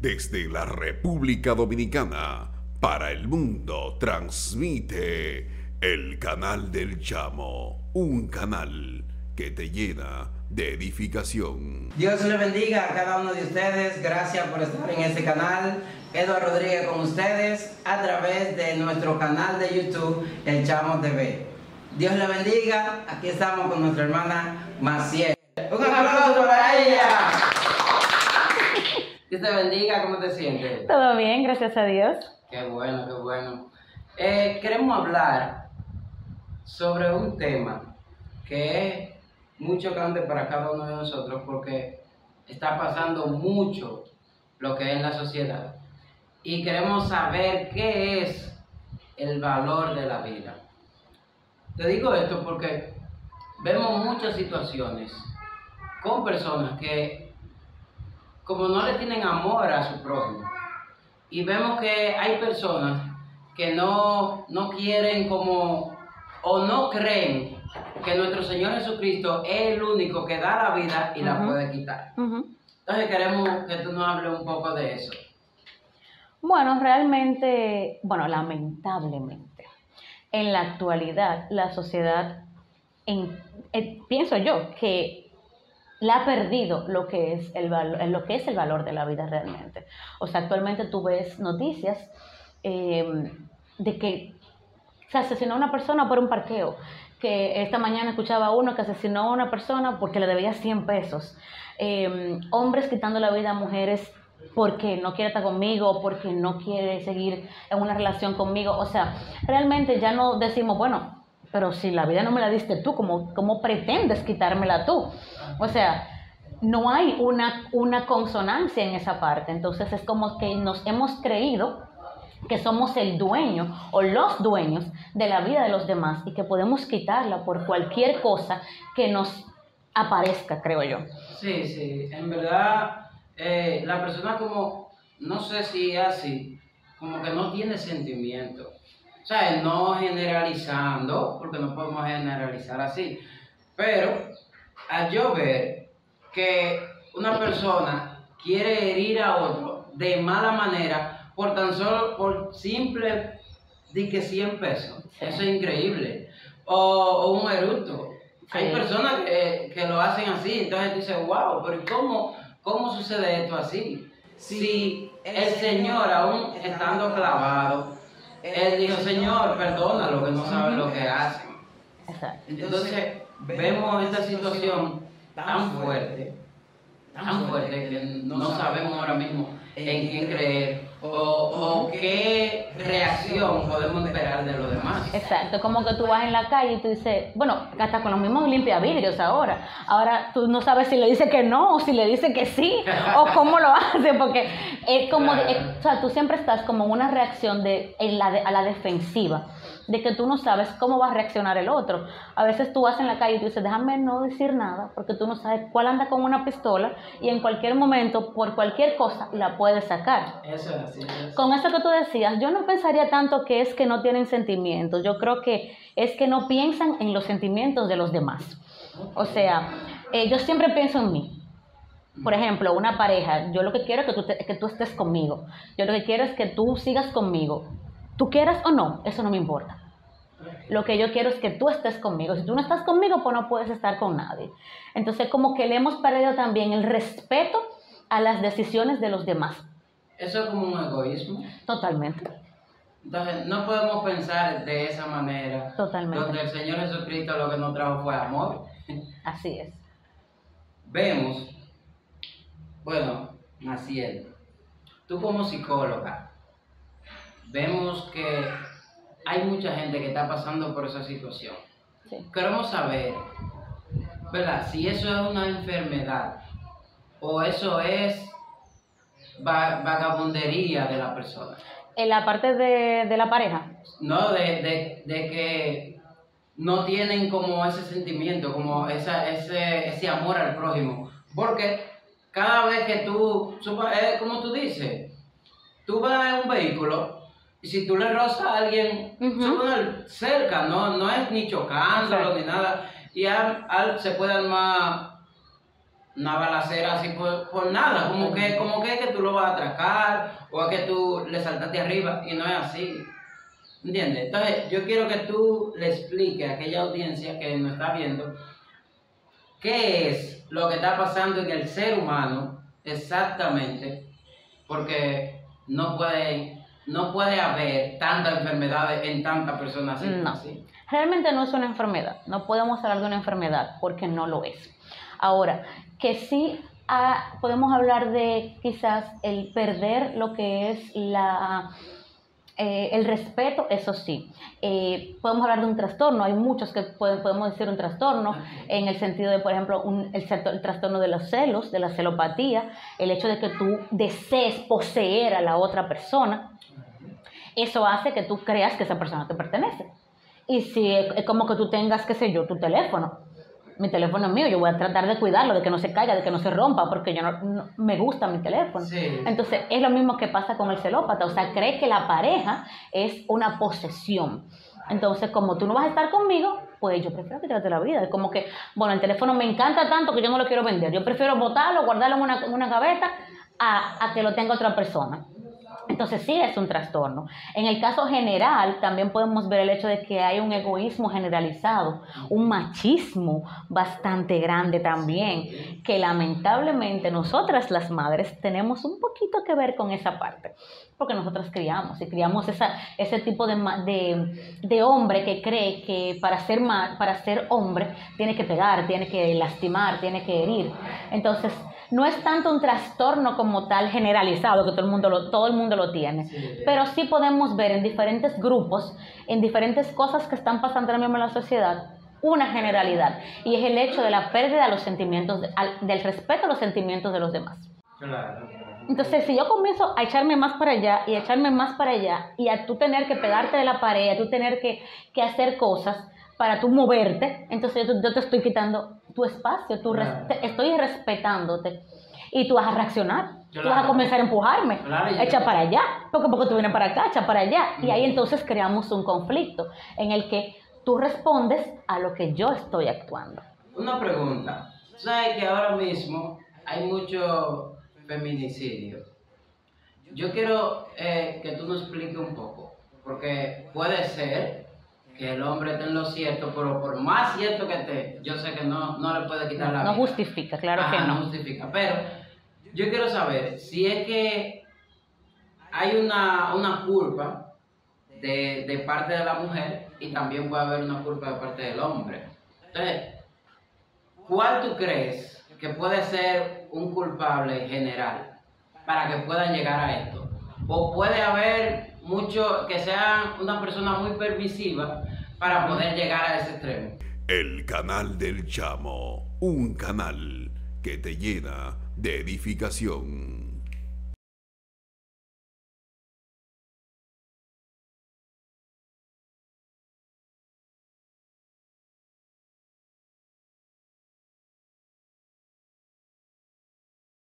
Desde la República Dominicana, para el mundo, transmite el canal del Chamo, un canal que te llena de edificación. Dios le bendiga a cada uno de ustedes. Gracias por estar en este canal. Eduardo Rodríguez con ustedes a través de nuestro canal de YouTube, El Chamo TV. Dios le bendiga. Aquí estamos con nuestra hermana Maciel. Un aplauso para ella. Dios te bendiga. ¿Cómo te sientes? Todo bien, gracias a Dios. Qué bueno, qué bueno. Eh, queremos hablar sobre un tema que es muy chocante para cada uno de nosotros porque está pasando mucho lo que es en la sociedad. Y queremos saber qué es el valor de la vida. Te digo esto porque vemos muchas situaciones con personas que como no le tienen amor a su prójimo, y vemos que hay personas que no, no quieren como o no creen que nuestro Señor Jesucristo es el único que da la vida y la puede quitar. Entonces queremos que tú nos hables un poco de eso. Bueno, realmente, bueno, lamentablemente, en la actualidad la sociedad, en, eh, pienso yo, que la ha perdido lo que es el valor, lo que es el valor de la vida realmente. O sea, actualmente tú ves noticias eh, de que se asesinó a una persona por un parqueo, que esta mañana escuchaba uno que asesinó a una persona porque le debía 100 pesos. Eh, hombres quitando la vida a mujeres porque no quiere estar conmigo, porque no quiere seguir en una relación conmigo. O sea, realmente ya no decimos, bueno, pero si la vida no me la diste tú, ¿cómo, cómo pretendes quitármela tú? O sea, no hay una, una consonancia en esa parte. Entonces es como que nos hemos creído que somos el dueño o los dueños de la vida de los demás y que podemos quitarla por cualquier cosa que nos aparezca, creo yo. Sí, sí, en verdad eh, la persona como, no sé si así, como que no tiene sentimiento. O sea, no generalizando, porque no podemos generalizar así, pero al yo ver que una persona quiere herir a otro de mala manera, por tan solo, por simple, di que 100 pesos. Eso es increíble. O, un eructo. Hay personas que, que, lo hacen así, entonces dices, wow, pero ¿cómo, cómo sucede esto así? Si el Señor, aún estando clavado, Él dijo, Señor, perdona lo que no sabe lo que hacen. Entonces, vemos esta situación tan fuerte, tan fuerte, que no sabemos ahora mismo en quién creer o, o, qué reacción podemos esperar de los demás. Exacto, como que tú vas en la calle y tú dices, bueno, hasta con los mismos limpiavidrios ahora, ahora tú no sabes si le dice que no o si le dice que sí o cómo lo hace, porque es como, o sea, tú siempre estás como una reacción de, en la a la defensiva de que tú no sabes cómo va a reaccionar el otro. A veces tú vas en la calle y tú dices, déjame no decir nada, porque tú no sabes cuál anda con una pistola y en cualquier momento, por cualquier cosa, la puedes sacar. Eso es así. Con eso que tú decías, yo no pensaría tanto que es que no tienen sentimientos, yo creo que es que no piensan en los sentimientos de los demás. O sea, eh, yo siempre pienso en mí. Por ejemplo, una pareja, yo lo que quiero es que tú, que tú estés conmigo. Yo lo que quiero es que tú sigas conmigo. Tú quieras o no, eso no me importa. Lo que yo quiero es que tú estés conmigo. Si tú no estás conmigo, pues no puedes estar con nadie. Entonces, como que le hemos perdido también el respeto a las decisiones de los demás. ¿Eso es como un egoísmo? Totalmente. Entonces, no podemos pensar de esa manera. Totalmente. Donde el Señor Jesucristo lo que nos trajo fue amor. Así es. Vemos, bueno, Maciel, tú como psicóloga, vemos que hay mucha gente que está pasando por esa situación. Queremos saber, ¿verdad? Si eso es una enfermedad o eso es vagabundería de la persona. ¿En la parte de, la pareja? No, de, que no tienen como ese sentimiento, como esa, ese, ese amor al prójimo. Porque cada vez que tú, es como tú dices, tú vas en un vehículo si tú le rozas a alguien cerca, no, no es ni chocándolo ni nada, y al, se puede armar una balacera así por, por nada, como que, como que, que tú lo vas a atracar o a que tú le saltaste arriba y no es así. ¿Entiendes? Entonces, yo quiero que tú le expliques a aquella audiencia que nos está viendo qué es lo que está pasando en el ser humano exactamente, porque no puede, no puede haber tantas enfermedades en tantas personas así. Realmente no es una enfermedad, no podemos hablar de una enfermedad porque no lo es. Ahora, que sí ah, podemos hablar de quizás el perder lo que es la eh, el respeto, eso sí. Eh, podemos hablar de un trastorno, hay muchos que podemos decir un trastorno, en el sentido de, por ejemplo, el, el, trastorno de los celos, de la celopatía, el hecho de que tú desees poseer a la otra persona, eso hace que tú creas que esa persona te pertenece. Y si es como que tú tengas, qué sé yo, tu teléfono, mi teléfono es mío, yo voy a tratar de cuidarlo, de que no se caiga, de que no se rompa, porque yo no, me gusta mi teléfono. Entonces, es lo mismo que pasa con el celópata, o sea, cree que la pareja es una posesión. Entonces, como tú no vas a estar conmigo, pues yo prefiero que te la vida. Es como que, bueno, el teléfono me encanta tanto que yo no lo quiero vender. Yo prefiero botarlo, guardarlo en una, en una gaveta, a, a que lo tenga otra persona. Entonces sí es un trastorno. En el caso general también podemos ver el hecho de que hay un egoísmo generalizado, un machismo bastante grande también, que lamentablemente nosotras las madres tenemos un poquito que ver con esa parte, porque nosotras criamos y criamos esa, ese tipo de, de, de hombre que cree que para ser, para ser hombre tiene que pegar, tiene que lastimar, tiene que herir. Entonces, no es tanto un trastorno como tal generalizado, que todo el mundo lo, todo el mundo lo tiene, pero sí podemos ver en diferentes grupos, en diferentes cosas que están pasando ahora mismo en la sociedad, una generalidad, y es el hecho de la pérdida de los sentimientos, del respeto a los sentimientos de los demás. Entonces, si yo comienzo a echarme más para allá y a echarme más para allá, y a tú tener que pegarte de la pared, a tú tener que, que hacer cosas, para tú moverte, entonces yo, te estoy quitando tu espacio, tu estoy respetándote y tú vas a reaccionar. Tú vas a comenzar a empujarme, echa para allá, porque porque tú vienes para acá, echa para allá. Y ahí entonces creamos un conflicto en el que tú respondes a lo que yo estoy actuando. Una pregunta. ¿Sabes que ahora mismo hay mucho feminicidio? Yo quiero eh, que tú nos expliques un poco, porque puede ser que el hombre esté en lo cierto, pero por más cierto que esté, yo sé que no, no le puede quitar la vida. No justifica, claro que no. No justifica, pero yo quiero saber si es que hay una, una culpa de, de, parte de la mujer y también puede haber una culpa de parte del hombre. Entonces, ¿cuál tú crees que puede ser un culpable general para que puedan llegar a esto? ¿O puede haber mucho, que sea una persona muy permisiva para poder llegar a ese extremo. El canal del chamo, un canal que te llena de edificación.